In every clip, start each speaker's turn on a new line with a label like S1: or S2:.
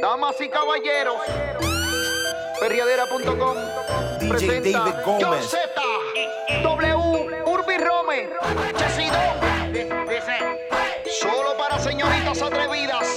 S1: Damas y caballeros, perriadera.com
S2: DJ David Gómez.
S1: W, Urbi Rome, Chesidón. Solo para señoritas atrevidas.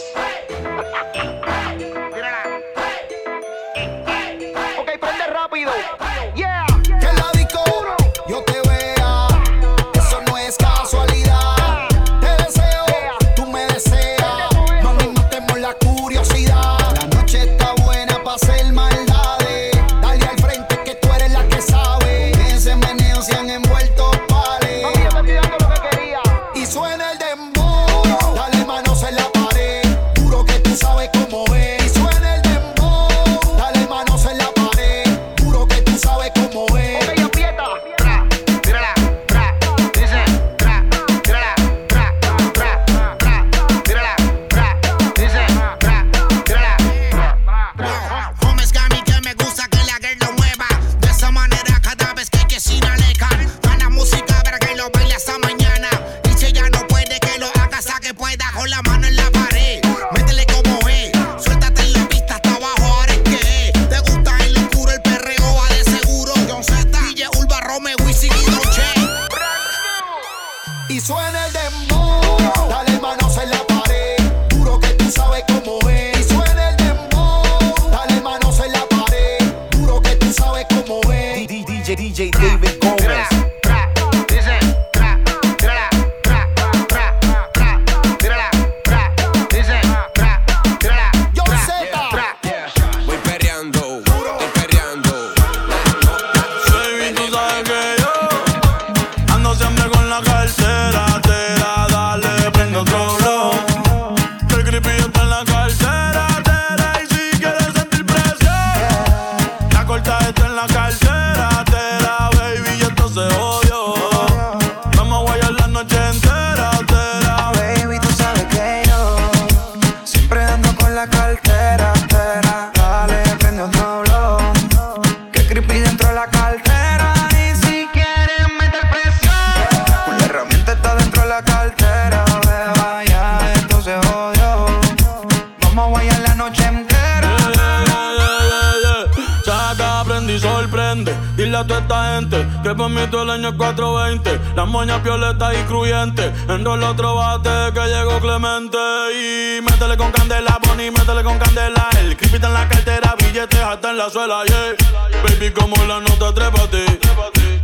S3: Baby, como la nota, trépate.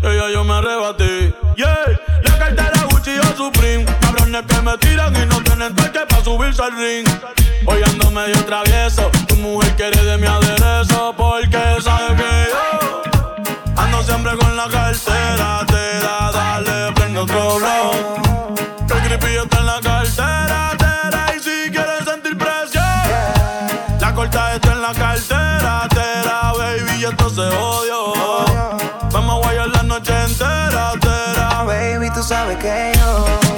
S3: Ella yo me arrebaté, yeah. La cartera Gucci o Supreme. Cabrones que me tiran y no tienen toque para subirse al ring. Hoy ando medio travieso. Tu mujer quiere de mi aderezo porque sabe que yo ando siempre con la cartera. Te da, dale, prende otro blow. El creepy está en la cartera, tera. Y si quieres sentir presión, la corta está en la cartera, tera, se odio. Vamos a guayar la noche entera, tera.
S4: Baby, tú sabes que yo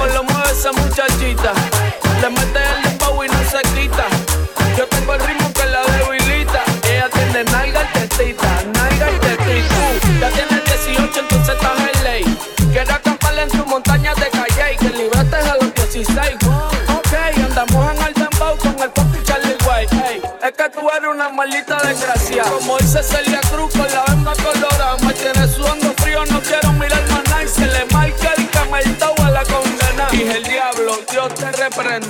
S5: Como lo mueve esa muchachita, le mete el dembow y no se quita. Yo tengo el ritmo que la debilita. Ella tiene nalga y tetita, nalga y tetita. Ya tiene 18, entonces estás en ley. Quiero acamparle en tu montaña de calle y que libraste a los 16. Ok, andamos en el dembow con el pop y Charlie White. Es que tú eres una maldita desgracia. Como dice Celia Cruz con la venda colorada.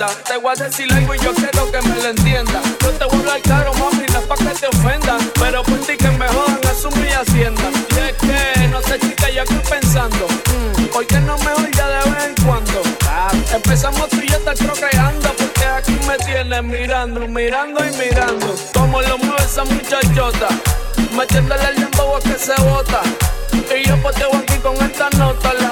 S5: Te voy a decir algo y yo quiero que me lo entienda. Yo te voy a hablar claro, mami, no es pa' que te ofendan. Pero por ti que me jodan, es mi hacienda. Y es que, no sé, chica, yo estoy pensando. mm, ¿Por qué no mejor ya de vez en cuando? Ah, empezamos tú y yo estar procreando. Porque aquí me tienes mirando, mirando y mirando. Como lo mueve esa muchachota. Metiéndole el a que se bota. Y yo poteo aquí con esta nota. La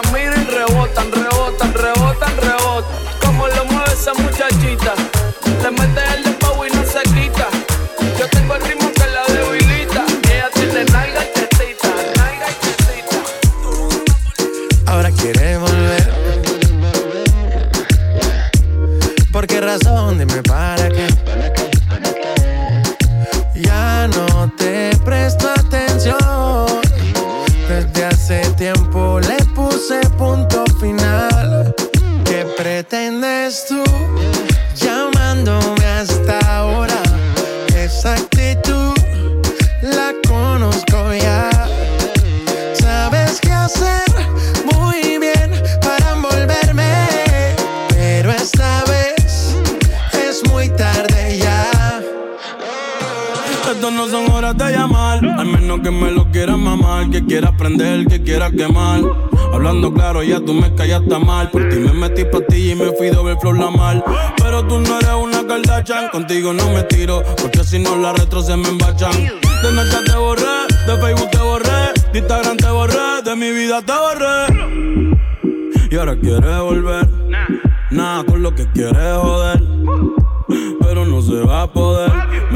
S5: No
S3: son horas de llamar, al menos que me lo quieras mamar, que quiera prender, que quiera quemar. Hablando claro, ya tú me callaste mal. Por ti me metí pa' ti y me fui ver flor la mal. Pero tú no eres una Kardashian, contigo no me tiro, porque si no la retro se me embachan. De Snapchat te borré, de Facebook te borré, de Instagram te borré, de mi vida te borré. Y ahora quieres volver, nada con lo que quieres joder. Pero no se va a poder,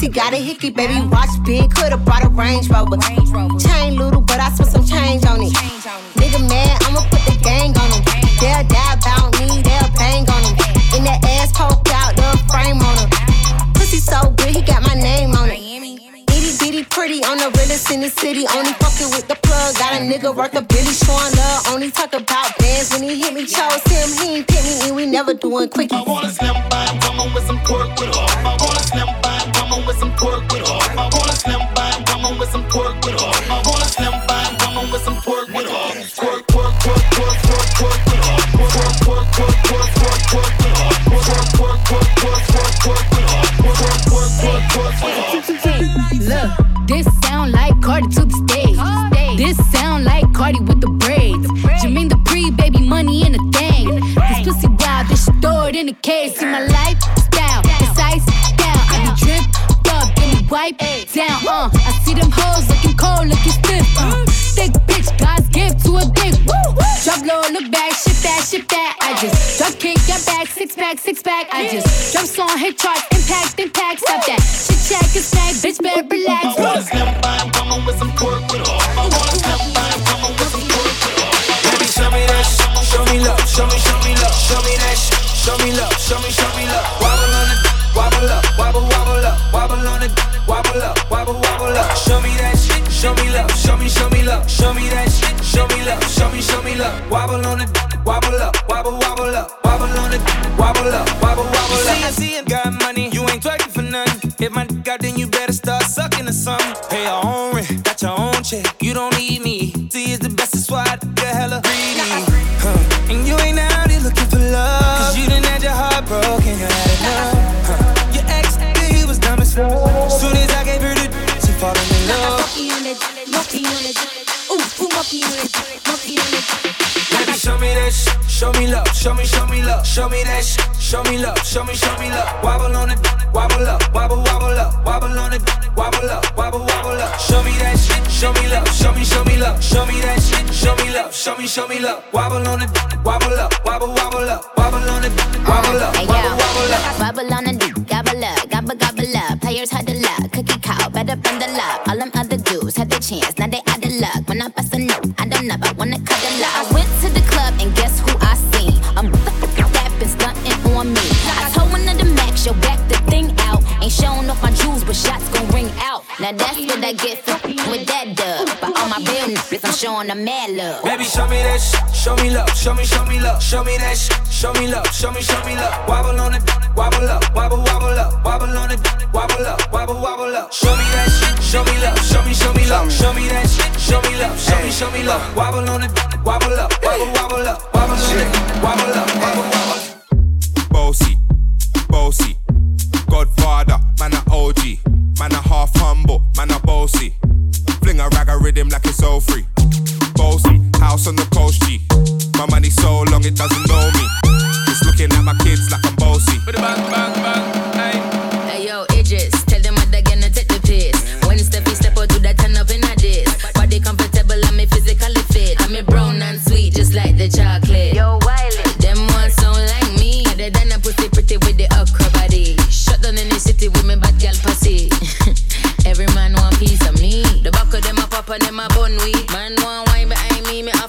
S6: pussy, got a hickey, baby, watch big, could've brought a Range Rover. Chain little, but I spent some change on it. Nigga mad, I'ma put the gang on him. They'll die about me, they'll bang on him. In that ass poke out, the frame on him. Pussy so good, he got my name on it. Itty bitty pretty on the realest in the city. Only fucking with the plug. Got a nigga worth a billy showing love. Only talk about bands when he hit me. Chose him, he ain't pick me, and we never doing quickie.
S7: I want a slim fine woman with some twerk with her. I want a
S8: Cardi with the braids. Jermaine the pre baby money in a thing. This pussy wild, this shit stored in a case. See my lifestyle, it's ice down. I be dripped up, get me wipe down. Uh, I see them hoes looking cold, looking stiff. Uh, thick bitch, God's gift to a dick. Drop low, look back, shit that, shit that. I just drop kick, get back, six pack, six pack. I just drop song, hit charts, impact, impact. Stop that. Shit check, it's snack, bitch, better relax.
S9: Show me, show me love. Wobble on it. Wobble up. Wobble, wobble up. Wobble on it. Wobble up. Wobble, wobble up. Show me show me that shit. Show me love. Show me, show me love. Wobble on it. Wobble up. Wobble, wobble up. Wobble on it. Wobble up. Wobble, wobble up. Show me that shit. Show me love. Show me, show me love. Show me that shit. Show me love. Show me, show me love. Wobble on it.
S8: I get for with that dub. But all my real niggas, I'm showing them mad love.
S10: Baby, show me that shit, show me love, show me, show me love, show me that shit, show me love, show me, show me love. Wobble on it, wobble up, wobble, wobble up, wobble on it, wobble up, wobble, wobble up. Show me that shit, show me love, show me, show me love, show me that shit, show me love, show me, show me love. Wobble on it, wobble up, wobble, wobble up, wobble on it, wobble up, wobble, wobble.
S11: Bossy, bossy, Godfather, man a OG, man a half humble, man a bossy. Fling a rag a rhythm like it's all free. Bossy, house on the coast G. My money so long it doesn't know me. It's looking at my kids like I'm bossy.
S10: Bang, bang, bang, hey.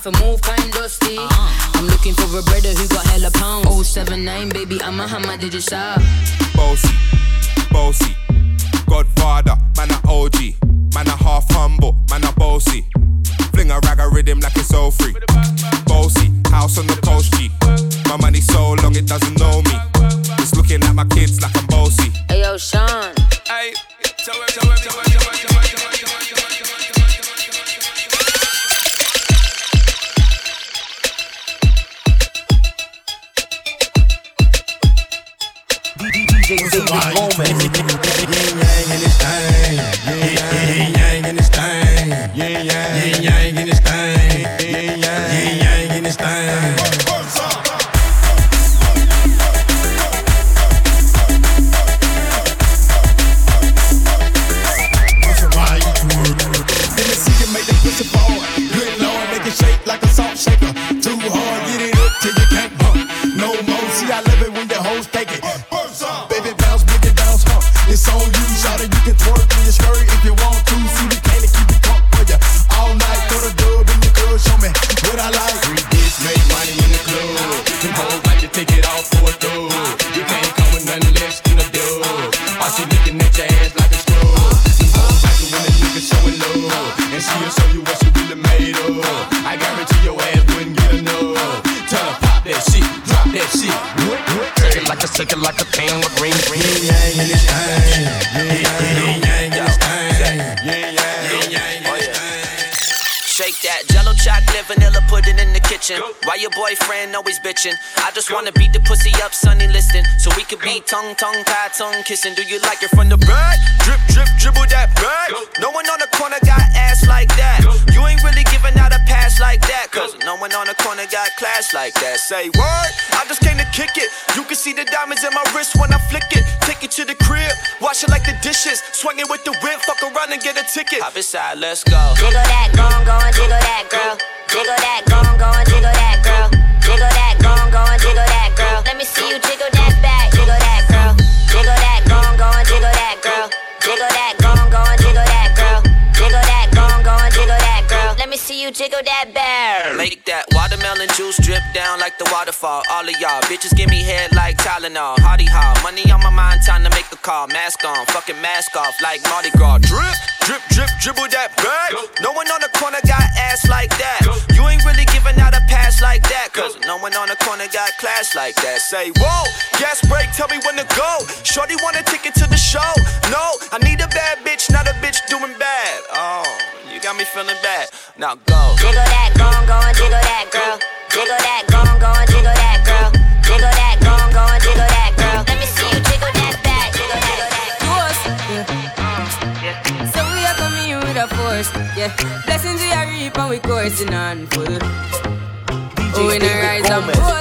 S8: Behind me, me have to move kind dusty. Uh-huh. I'm looking for a brother who got hella pounds. 079, baby, I'm a hammer, did you shop?
S11: Bossy, bossy, Godfather, man a OG, man a half humble, man a bossy. Fling a rag a rhythm like it's all free. Bossy, house on the coast G. My money so long it doesn't know me. It's looking at my kids like I'm bossy.
S8: Hey yo, Sean.
S10: Hey,
S12: tongue, tongue, tie, tongue kissing. Do you like it from the back? Drip, drip, dribble that back. No one on the corner got ass like that. You ain't really giving out a pass like that. Cause no one on the corner got class like that. Say what? I just came to kick it. You can see the diamonds in my wrist when I flick it. Take it to the crib, wash it like the dishes. Swing it with the whip, fuck around and get a ticket. Hop inside, let's go.
S6: Jiggle that, go on, go and jiggle that, girl. Jiggle that, go on, go and jiggle that, girl. Jiggle that, go on, go and jiggle that, girl. Let me see you jiggle that back, you jiggle that back.
S12: Make that watermelon juice drip down like the waterfall. All of y'all bitches give me head like Tylenol. Hardy ha, money on my mind, time to make a call. Mask on, fucking mask off like Mardi Gras. Drip, drip, drip, dribble that back. No one on the corner got ass like that. You ain't really giving out a pass like that. Cause no one on the corner got class like that. Say, whoa, gas break, tell me when to go. Shorty want a ticket to the show. No, I need a bad bitch, not a bitch doing bad. Oh, you got me feeling bad. Now go.
S6: Jiggle that, go on, go and jiggle that, girl. Jiggle that, go on, go and jiggle that, girl. Jiggle that, go on, go and jiggle that, girl. Let me see you jiggle that back, jiggle that, jiggle that.
S13: So we are coming with a force, yeah. Blessings we are reap and we coursing on full. Oh, we not rise and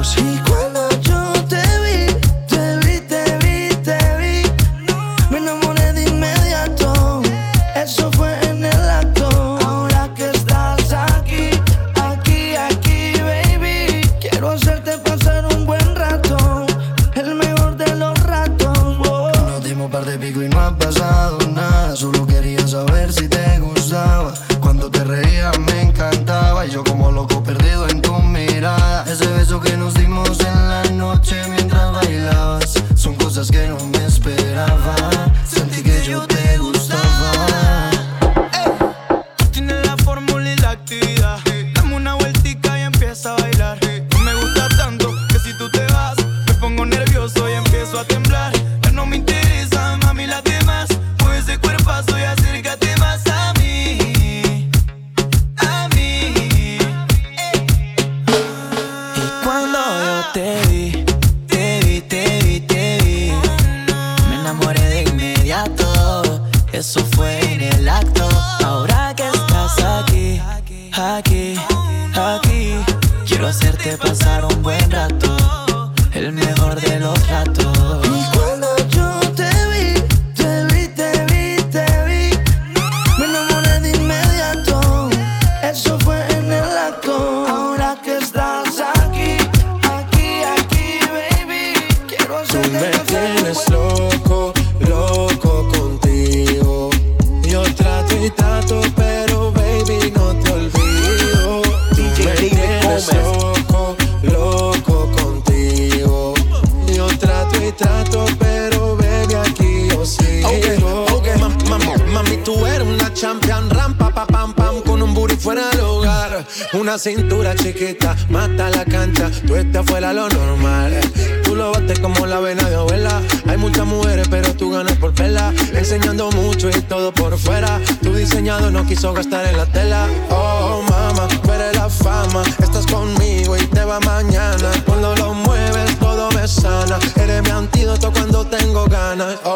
S14: amigos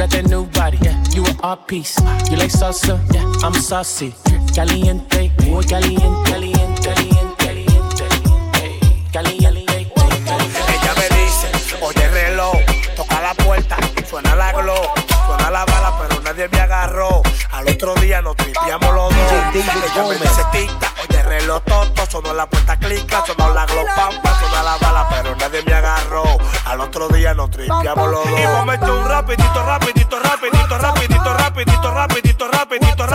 S15: Got that new body. Yeah, you an art piece. You like salsa? Yeah, I'm saucy. Caliente, muy caliente, caliente, caliente, caliente. Caliente,
S16: Ella me dice, oye reloj, toca la puerta, suena la glow, suena la bala, pero nadie me agarró. Al otro día nos tripiamos los dos. Ella me dice tic-tac, oye reloj toto, sonó la puerta clica, sonó la glow pampa, suena la bala, pero nadie me agarró. Al otro día nos tripiamos los dos. Y echar un rapidito, rapidito, rapidito, rapidito, rapidito, rapidito, rapidito, rapidito,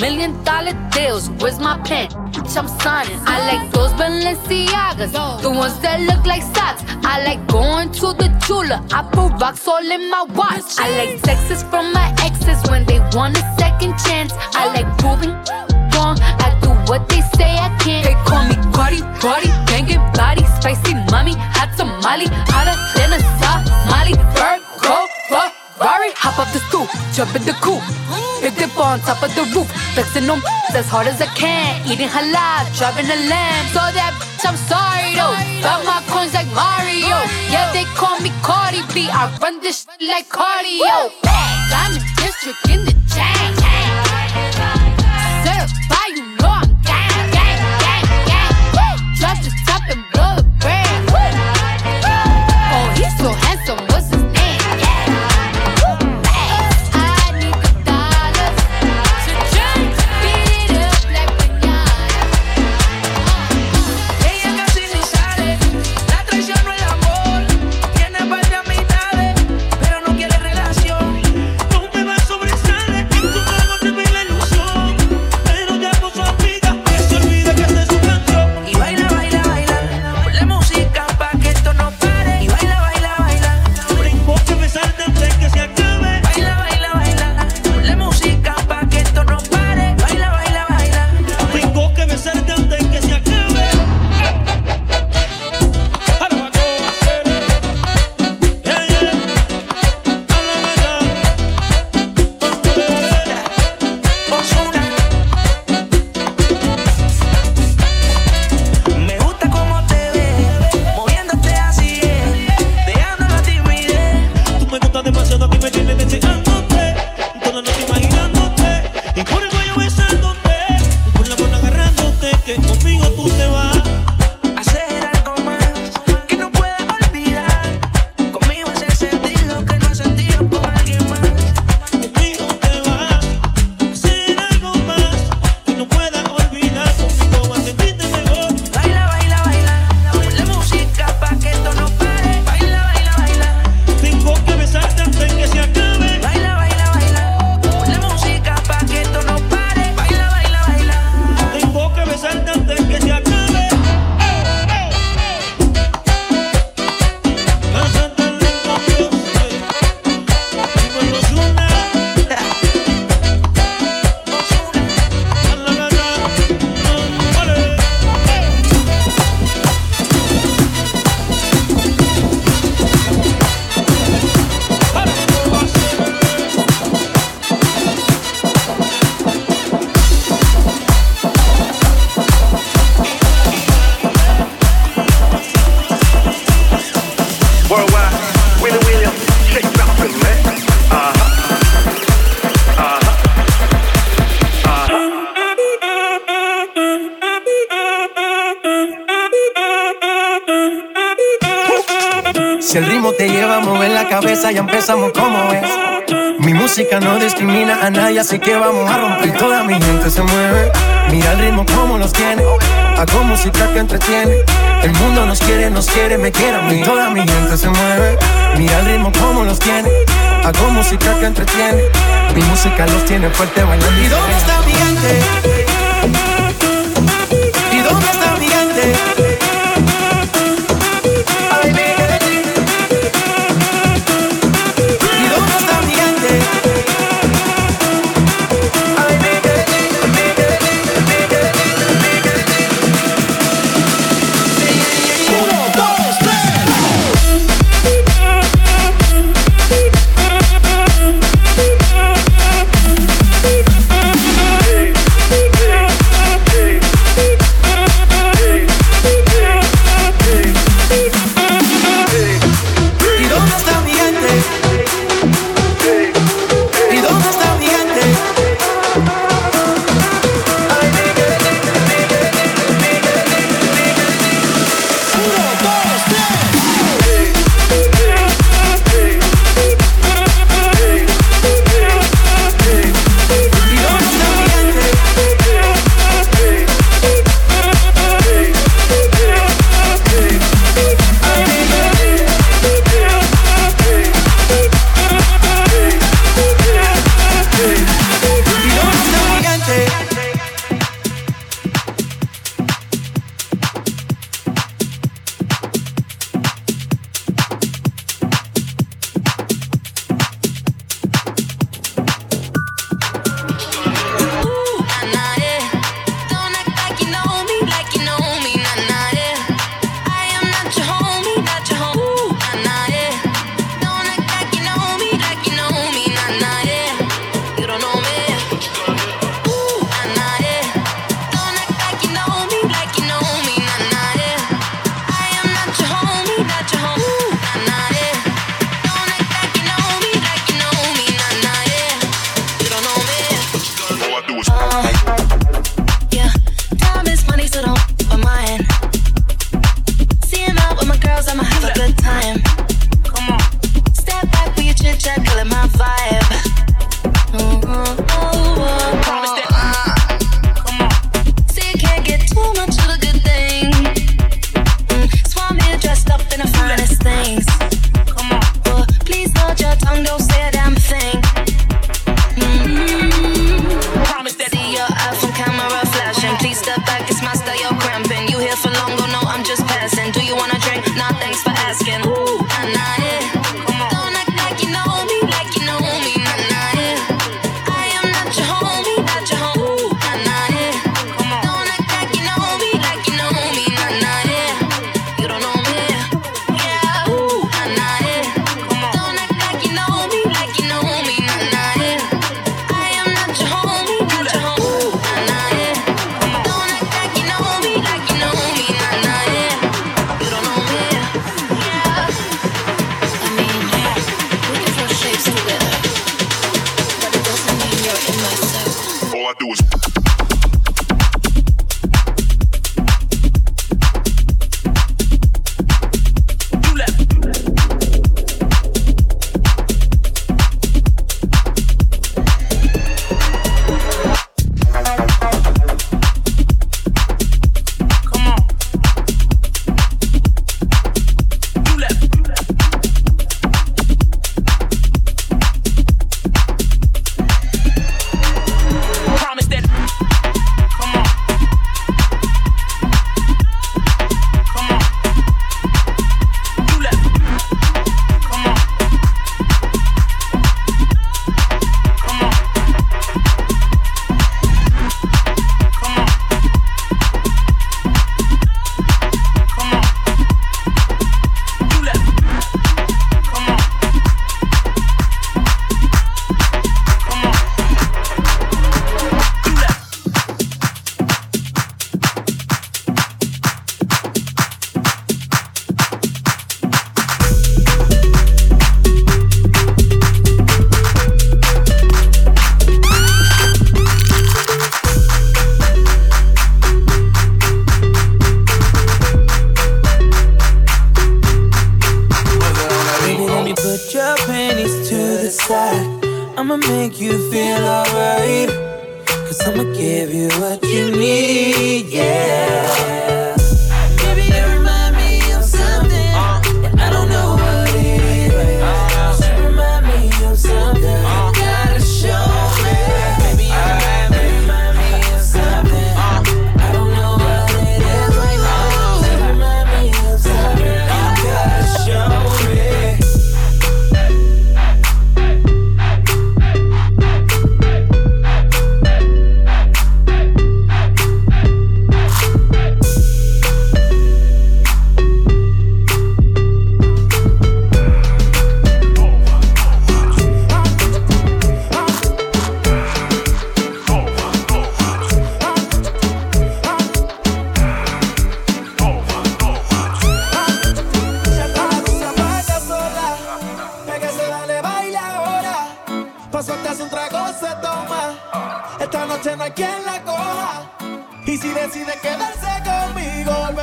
S16: million dollar deals. Where's my pen? Bitch, I'm signing. I like those Balenciagas, the ones that look like socks. I like going
S8: to the Tula. I put rocks all in my watch. I like sexes from my exes when they want a second chance. I like proving wrong. I do what they say I can. Jump in the coop, big dip on top of the roof. Flexing on as hard as I
S17: can. Eating halal, driving a lamb. So that bitch, I'm sorry though. Got my coins like Mario. Yeah, they call me Cardi B. I run this like cardio. Diamond district in the chain. así que
S18: vamos a romper. Toda mi gente se mueve. Mira el ritmo como los tiene.
S4: Hago música que entretiene. El mundo nos quiere, nos quiere, me quiere a mí. Toda mi gente se mueve. Mira el ritmo como los tiene. Hago música que entretiene. Mi música los tiene fuerte bailando. ¿Y dónde está mi gente?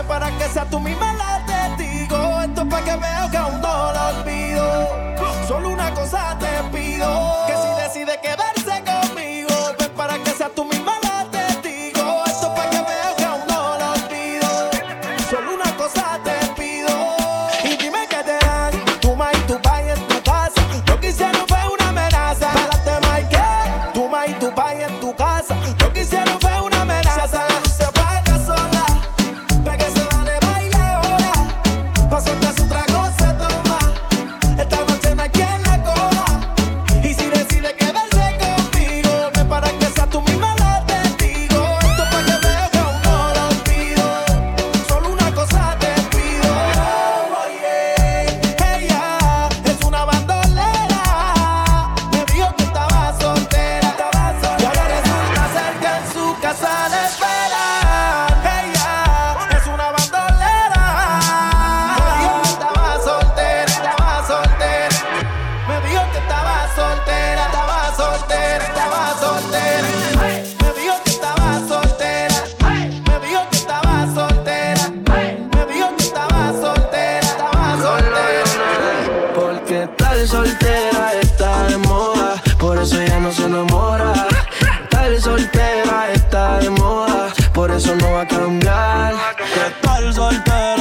S19: para que sea tú misma soltera
S20: está de moda, por eso no va a cambiar.
S21: Que tal soltera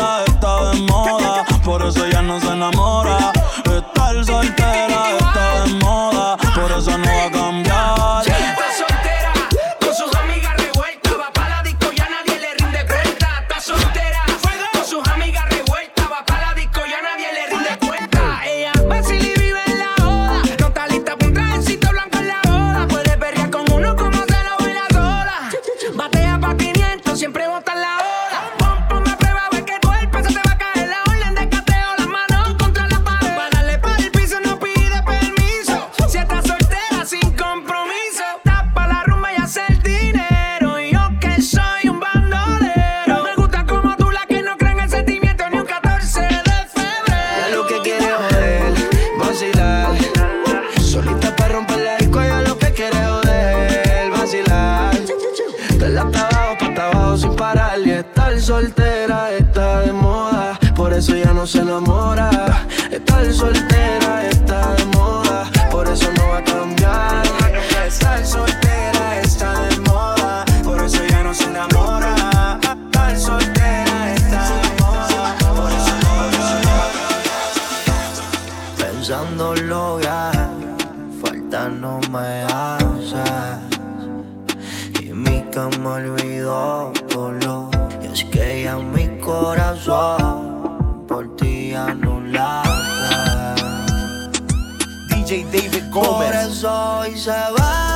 S21: no
S22: me
S20: haces. Y
S23: mi cama olvidó dolor Y es que ya mi corazón por ti anulaste.
S2: DJ David Gómez.
S23: Por eso se va.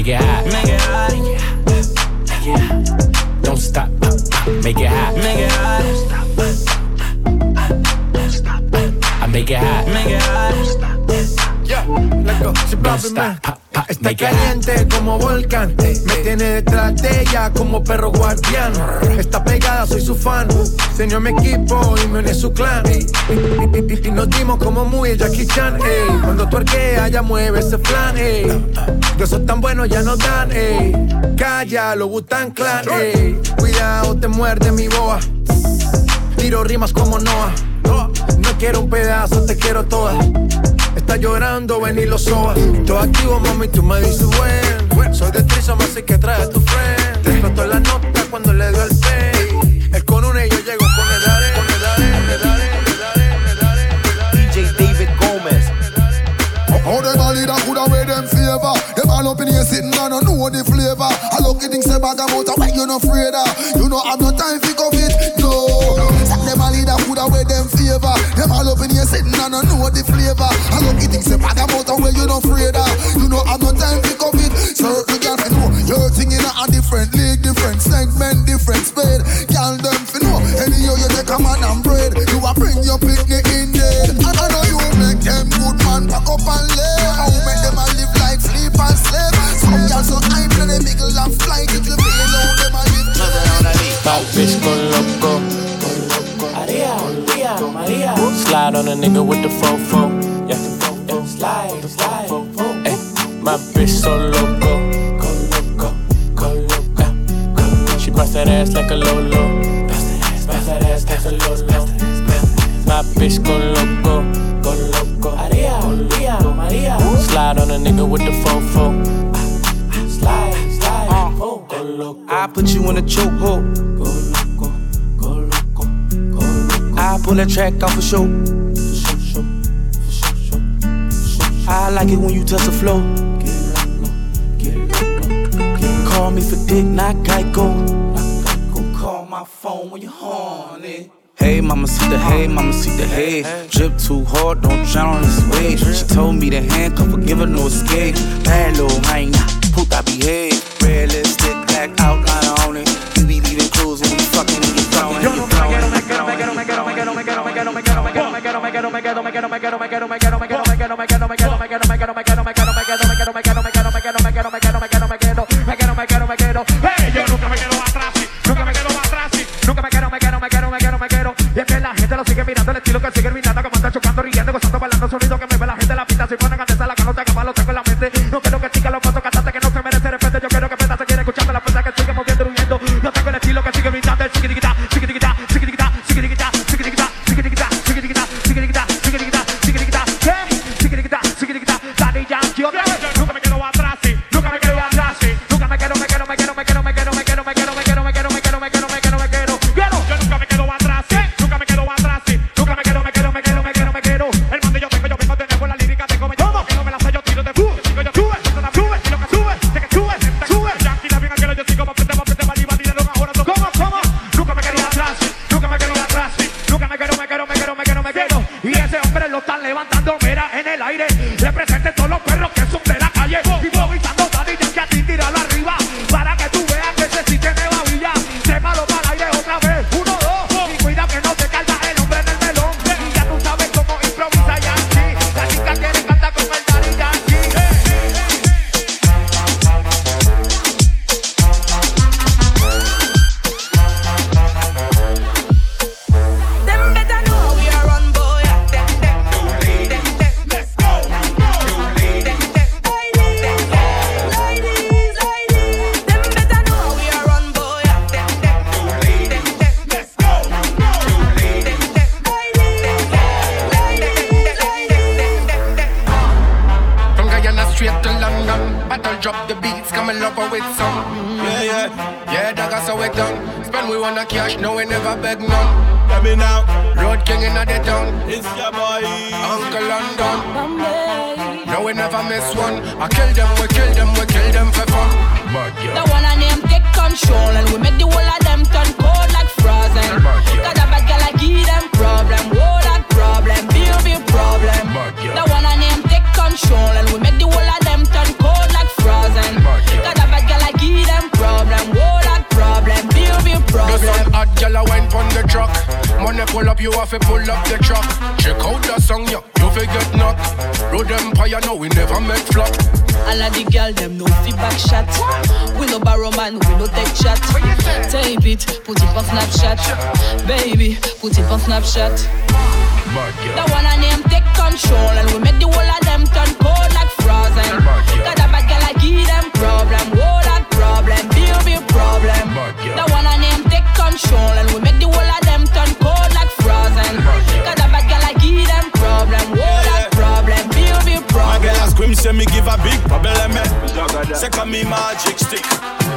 S15: Make it hot. Uh, uh, make it hot. Make it hot. Don't stop. Uh, make it hot. Make it hot. Don't stop. I make it hot. Make it hot.
S18: Yeah, let's go. Sí, papi, man. Está caliente como volcán. Me tiene detrás de ella como perro guardián. Está pegada, soy su fan. Señor mi equipo y me une su clan. Y, nos dimos como muy Jackie Chan. ey. Cuando tu arquea, ya mueve ese flan. ey. De esos tan buenos ya no dan. ey. Calla, lo gustan clan. ey. Cuidado, te muerde mi boa. Tiro rimas como Noah. No quiero un pedazo, te quiero toda. Está llorando, ven y lo soba. Todo activo, mami, tú me dices buen. Soy de Trisoma, así que trae a tu friend. Te explotó la nota cuando le dio el pay. Es con una y yo llego con el are, con el are, con el are, con el are.
S2: DJ David Gomez.
S24: How them a leader coulda wear them favor Them all up in here sitting down and know the flavor I look at things say bag about a you no afraid of You know have no time for COVID, no Them a leader coulda wear them favor. Them all up in here sitting and know the flavor. I look at things say bag about a why you don't afraid of. You know have no time for COVID. Certain girl fi know Your thing in a different league, different segment, different spade Girl them fi know Anyhow you take a man a
S15: nigga with the fofo. Yeah, yeah. slide, slide. Ay, my bitch so loco. Go loco, go loco. Yeah. She bust that ass like a lolo. Bust that ass, bust that ass like a lolo. My bitch go loco, go loco. Maria, Maria, Maria. Slide on a nigga with the fofo. Slide, slide. Oh, go loco.
S25: I put you in a chokehold. Go loco, go loco, go loco. I pull that track off a show. I like it when you touch the flow. Call me for dick, not Geico. Call my phone when you're horny. Hey, mama, see the hey, mama, see the hey. Drip too hard, don't drown on this wave. She told me to handcuff her, give her no escape. Bad little
S10: snapshot. The one I
S26: name take control and we make the whole of them turn cold like frozen. Cause a bad girl I give them problem, whole lot problem, deal with problem. The one I name take control and we make the whole of them turn cold like frozen. Cause a bad girl I give them problem, whole lot problem, deal with problem.
S3: My girl I scream say me give a big problem, eh? Second me magic stick.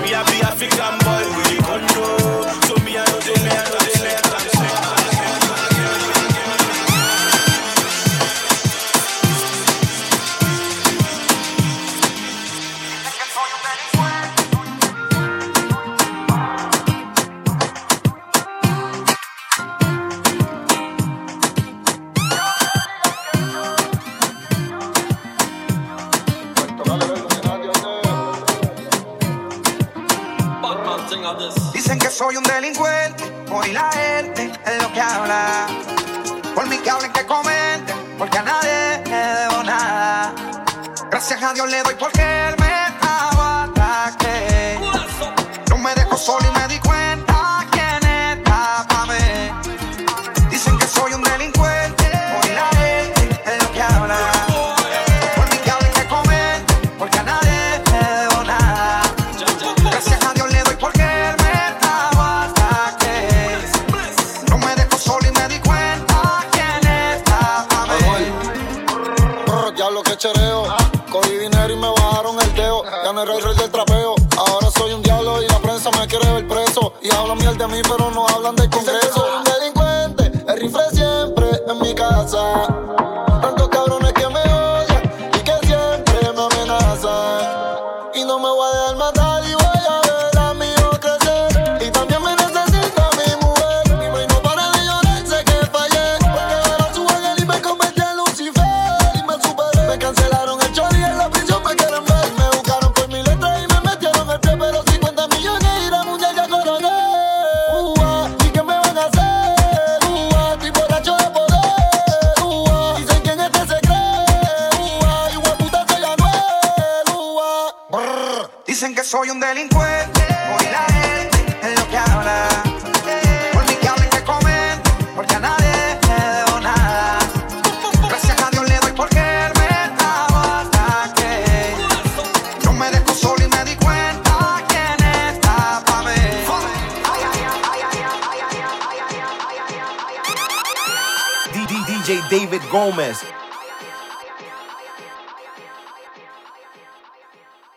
S3: We a be a fix and boy with the control. So me I know the lane, know the
S27: lane. delincuente, hoy la gente es lo que habla. Por mí que hablen, que comenten, porque a nadie le debo nada. Gracias a Dios le doy porque él me aguanta no me dejo solo y me
S28: era el rey del trapeo. Ahora soy un diablo y la prensa me quiere ver preso. Y hablan miel de mí, pero no hablan del congreso. Soy un delincuente, el rifle siempre en mi casa.